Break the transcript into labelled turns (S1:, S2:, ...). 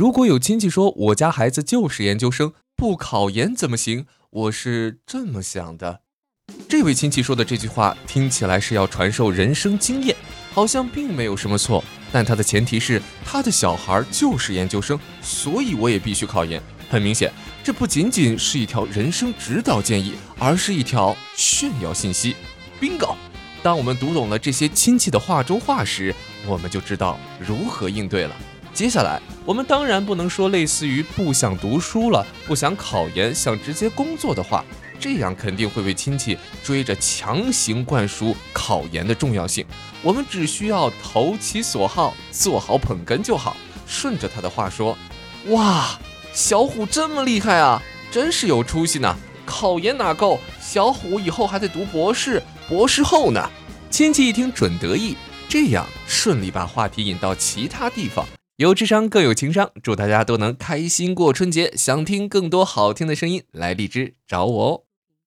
S1: 如果有亲戚说我家孩子就是研究生，不考研怎么行？我是这么想的。这位亲戚说的这句话听起来是要传授人生经验，好像并没有什么错。但他的前提是他的小孩就是研究生，所以我也必须考研。很明显，这不仅仅是一条人生指导建议，而是一条炫耀信息。bingo！当我们读懂了这些亲戚的话中话时，我们就知道如何应对了。接下来，我们当然不能说类似于不想读书了、不想考研、想直接工作的话，这样肯定会被亲戚追着强行灌输考研的重要性。我们只需要投其所好，做好捧哏就好。顺着他的话说，哇，小虎这么厉害啊，真是有出息呢！考研哪够，小虎以后还得读博士、博士后呢。亲戚一听准得意，这样顺利把话题引到其他地方。有智商更有情商，祝大家都能开心过春节。想听更多好听的声音，来荔枝找我哦。